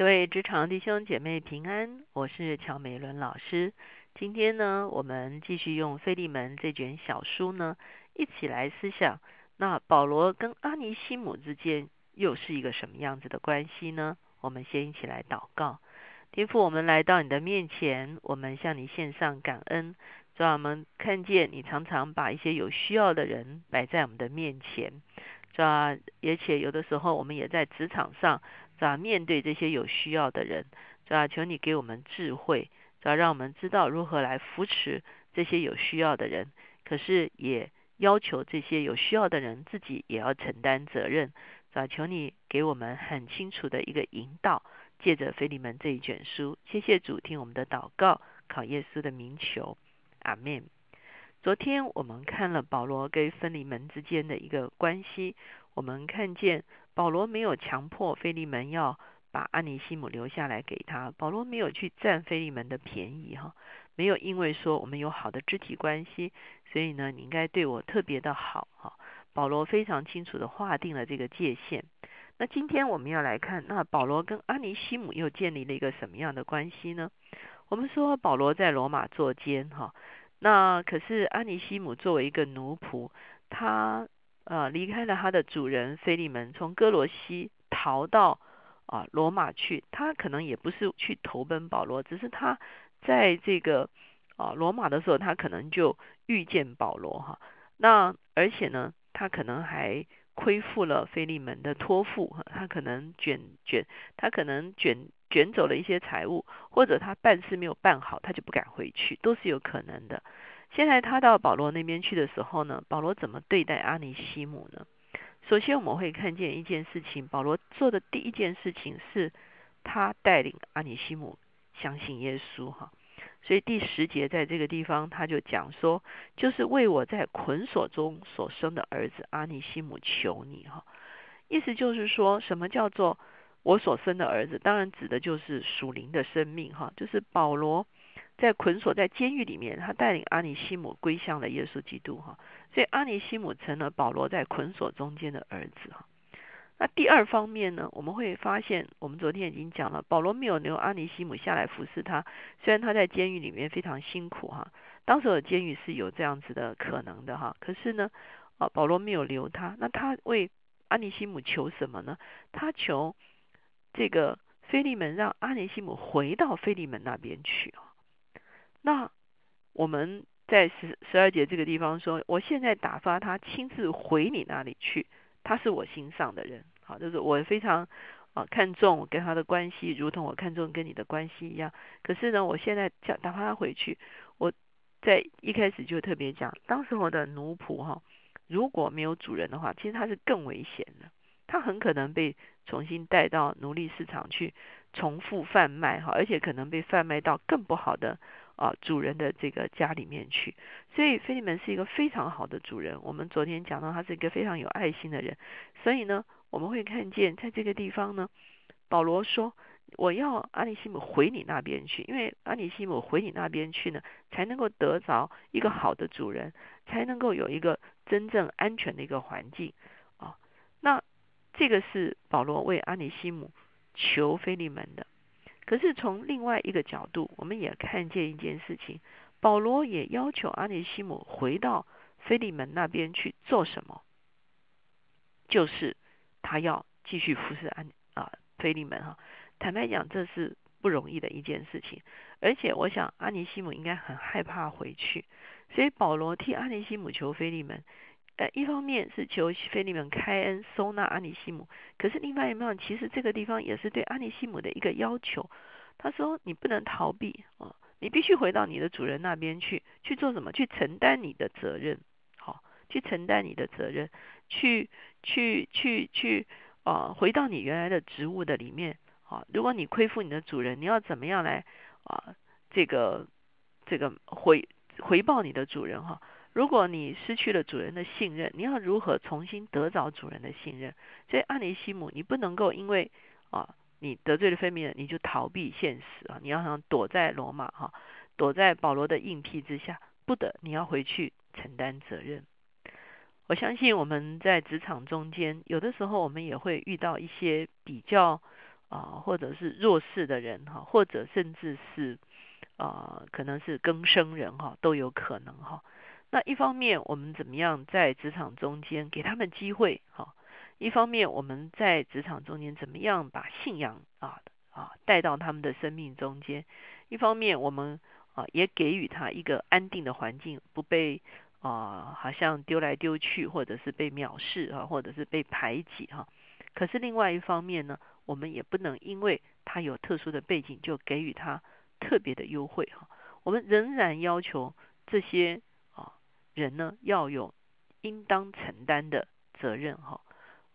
各位职场弟兄姐妹平安，我是乔美伦老师。今天呢，我们继续用《费利门》这卷小书呢，一起来思想，那保罗跟阿尼西姆之间又是一个什么样子的关系呢？我们先一起来祷告，天父，我们来到你的面前，我们向你献上感恩，让我们看见你常常把一些有需要的人摆在我们的面前，是吧？而且有的时候，我们也在职场上。是面对这些有需要的人，是吧？求你给我们智慧，是吧？让我们知道如何来扶持这些有需要的人。可是也要求这些有需要的人自己也要承担责任，是吧？求你给我们很清楚的一个引导，借着腓利门这一卷书。谢谢主，听我们的祷告，考耶稣的名求，阿门。昨天我们看了保罗跟腓尼门之间的一个关系，我们看见。保罗没有强迫菲利门要把安尼西姆留下来给他，保罗没有去占菲利门的便宜哈，没有因为说我们有好的肢体关系，所以呢你应该对我特别的好哈。保罗非常清楚的划定了这个界限。那今天我们要来看，那保罗跟安尼西姆又建立了一个什么样的关系呢？我们说保罗在罗马做监哈，那可是安尼西姆作为一个奴仆，他。呃，离开了他的主人菲利门，从哥罗西逃到啊罗马去。他可能也不是去投奔保罗，只是他在这个啊罗马的时候，他可能就遇见保罗哈。那而且呢，他可能还亏负了菲利门的托付，他可能卷卷，他可能卷卷走了一些财物，或者他办事没有办好，他就不敢回去，都是有可能的。现在他到保罗那边去的时候呢，保罗怎么对待阿尼西姆呢？首先我们会看见一件事情，保罗做的第一件事情是，他带领阿尼西姆相信耶稣哈。所以第十节在这个地方他就讲说，就是为我在捆锁中所生的儿子阿尼西姆求你哈。意思就是说什么叫做我所生的儿子？当然指的就是属灵的生命哈，就是保罗。在捆锁在监狱里面，他带领阿尼西姆归向了耶稣基督哈，所以阿尼西姆成了保罗在捆锁中间的儿子哈。那第二方面呢，我们会发现，我们昨天已经讲了，保罗没有留阿尼西姆下来服侍他，虽然他在监狱里面非常辛苦哈，当时的监狱是有这样子的可能的哈，可是呢，啊保罗没有留他，那他为阿尼西姆求什么呢？他求这个菲利门让阿尼西姆回到菲利门那边去啊。那我们在十十二节这个地方说，我现在打发他亲自回你那里去，他是我心上的人，好，就是我非常啊看重跟他的关系，如同我看重跟你的关系一样。可是呢，我现在叫打发他回去，我在一开始就特别讲，当时我的奴仆哈，如果没有主人的话，其实他是更危险的，他很可能被重新带到奴隶市场去重复贩卖哈，而且可能被贩卖到更不好的。啊，主人的这个家里面去，所以菲利门是一个非常好的主人。我们昨天讲到他是一个非常有爱心的人，所以呢，我们会看见在这个地方呢，保罗说：“我要阿里西姆回你那边去，因为阿里西姆回你那边去呢，才能够得着一个好的主人，才能够有一个真正安全的一个环境。”啊，那这个是保罗为阿里西姆求菲利门的。可是从另外一个角度，我们也看见一件事情：保罗也要求阿尼西姆回到菲利门那边去做什么？就是他要继续服侍安啊菲利门哈。坦白讲，这是不容易的一件事情。而且我想，阿尼西姆应该很害怕回去，所以保罗替阿尼西姆求菲利门。呃，一方面是求菲利门开恩收纳阿尼西姆，可是另外一方面，其实这个地方也是对阿尼西姆的一个要求。他说：“你不能逃避啊，你必须回到你的主人那边去，去做什么？去承担你的责任，好，去承担你的责任，去去去去啊，回到你原来的职务的里面。好，如果你亏负你的主人，你要怎么样来啊？这个这个回回报你的主人哈？”如果你失去了主人的信任，你要如何重新得着主人的信任？所以阿尼西姆，你不能够因为啊你得罪了菲米人，你就逃避现实啊！你要想躲在罗马哈，躲在保罗的硬屁之下，不得，你要回去承担责任。我相信我们在职场中间，有的时候我们也会遇到一些比较啊，或者是弱势的人哈，或者甚至是啊，可能是更生人哈，都有可能哈。那一方面，我们怎么样在职场中间给他们机会哈？一方面，我们在职场中间怎么样把信仰啊啊带到他们的生命中间？一方面，我们啊也给予他一个安定的环境，不被啊好像丢来丢去，或者是被藐视啊，或者是被排挤哈。可是另外一方面呢？我们也不能因为他有特殊的背景就给予他特别的优惠哈。我们仍然要求这些人呢要有应当承担的责任哈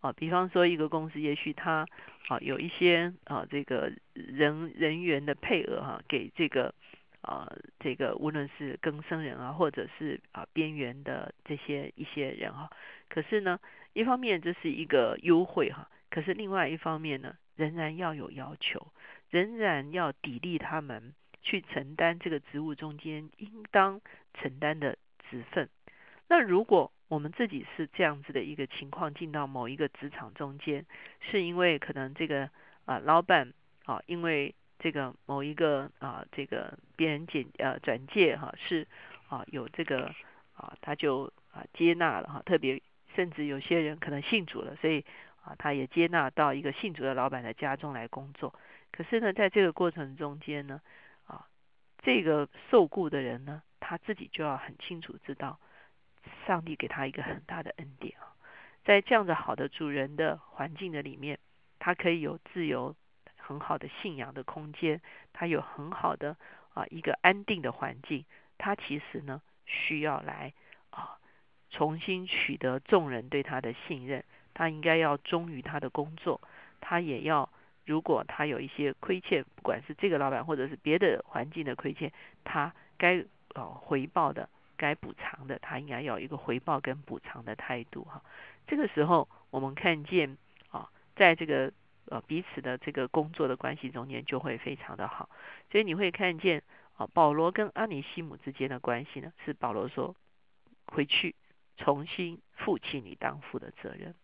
啊。比方说一个公司也许他啊有一些啊这个人人员的配额哈给这个啊这个无论是更生人啊或者是啊边缘的这些一些人哈。可是呢一方面这是一个优惠哈，可是另外一方面呢。仍然要有要求，仍然要砥砺他们去承担这个职务中间应当承担的职分。那如果我们自己是这样子的一个情况，进到某一个职场中间，是因为可能这个啊老板啊，因为这个某一个啊这个别人简呃转介哈是啊有这个啊他就啊接纳了哈，特别甚至有些人可能信主了，所以。啊，他也接纳到一个信主的老板的家中来工作。可是呢，在这个过程中间呢，啊，这个受雇的人呢，他自己就要很清楚知道，上帝给他一个很大的恩典啊，在这样子好的主人的环境的里面，他可以有自由、很好的信仰的空间，他有很好的啊一个安定的环境。他其实呢，需要来啊，重新取得众人对他的信任。他应该要忠于他的工作，他也要，如果他有一些亏欠，不管是这个老板或者是别的环境的亏欠，他该呃回报的、该补偿的，他应该要一个回报跟补偿的态度哈。这个时候，我们看见啊，在这个呃彼此的这个工作的关系中间，就会非常的好。所以你会看见啊，保罗跟阿尼西姆之间的关系呢，是保罗说回去重新负起你当负的责任。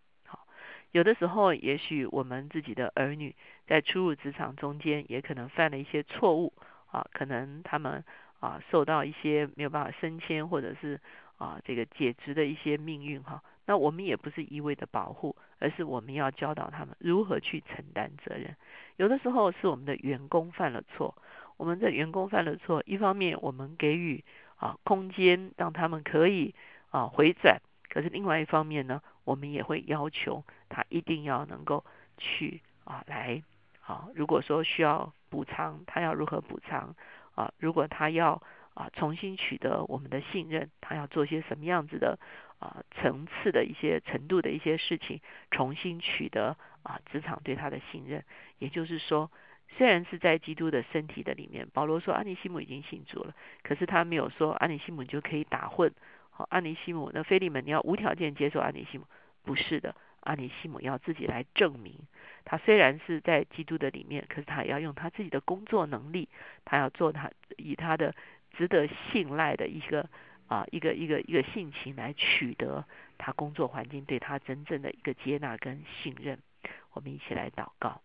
有的时候，也许我们自己的儿女在初入职场中间，也可能犯了一些错误啊，可能他们啊受到一些没有办法升迁，或者是啊这个解职的一些命运哈。那我们也不是一味的保护，而是我们要教导他们如何去承担责任。有的时候是我们的员工犯了错，我们的员工犯了错，一方面我们给予啊空间，让他们可以啊回转。可是另外一方面呢，我们也会要求他一定要能够去啊来啊，如果说需要补偿，他要如何补偿啊？如果他要啊重新取得我们的信任，他要做些什么样子的啊层次的一些程度的一些事情，重新取得啊职场对他的信任。也就是说，虽然是在基督的身体的里面，保罗说安尼西姆已经信主了，可是他没有说安尼西姆就可以打混。好安尼西姆，那菲利门，你要无条件接受安尼西姆？不是的，安尼西姆要自己来证明。他虽然是在基督的里面，可是他要用他自己的工作能力，他要做他以他的值得信赖的一个啊一个一个一个性情来取得他工作环境对他真正的一个接纳跟信任。我们一起来祷告。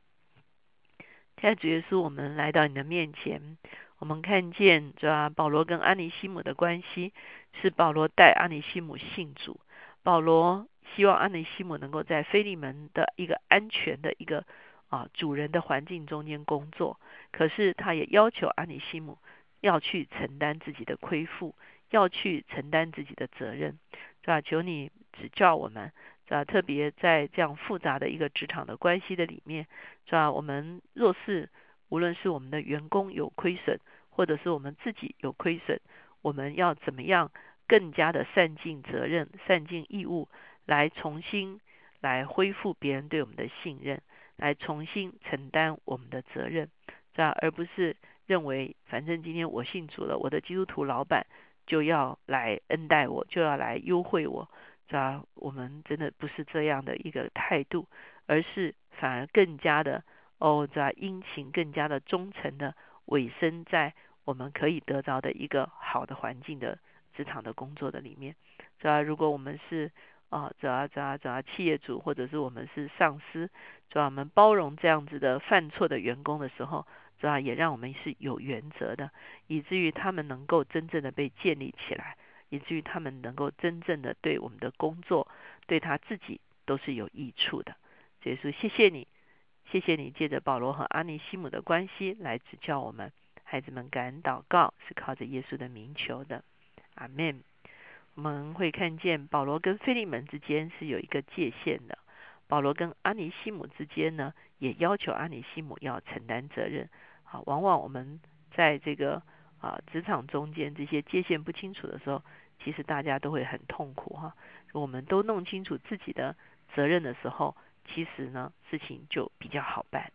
现在主耶稣，我们来到你的面前。我们看见，这吧？保罗跟安尼西姆的关系是保罗带安尼西姆信主。保罗希望安尼西姆能够在菲利门的一个安全的一个啊主人的环境中间工作。可是他也要求安尼西姆要去承担自己的亏负，要去承担自己的责任，是吧？求你指教我们，是吧？特别在这样复杂的一个职场的关系的里面，是吧？我们若是无论是我们的员工有亏损，或者是我们自己有亏损，我们要怎么样更加的善尽责任、善尽义务，来重新来恢复别人对我们的信任，来重新承担我们的责任，这？而不是认为反正今天我信主了，我的基督徒老板就要来恩待我，就要来优惠我，这？我们真的不是这样的一个态度，而是反而更加的。哦，在殷勤更加的忠诚的委身在我们可以得到的一个好的环境的职场的工作的里面，这？如果我们是啊，主啊主啊主啊企业主或者是我们是上司，主要我们包容这样子的犯错的员工的时候，主要也让我们是有原则的，以至于他们能够真正的被建立起来，以至于他们能够真正的对我们的工作，对他自己都是有益处的。耶稣，谢谢你，谢谢你借着保罗和阿尼西姆的关系来指教我们，孩子们感恩祷告是靠着耶稣的名求的，阿门。我们会看见保罗跟菲利门之间是有一个界限的，保罗跟阿尼西姆之间呢，也要求阿尼西姆要承担责任。啊，往往我们在这个啊职场中间这些界限不清楚的时候，其实大家都会很痛苦哈。我们都弄清楚自己的责任的时候，其实呢事情就比较好办。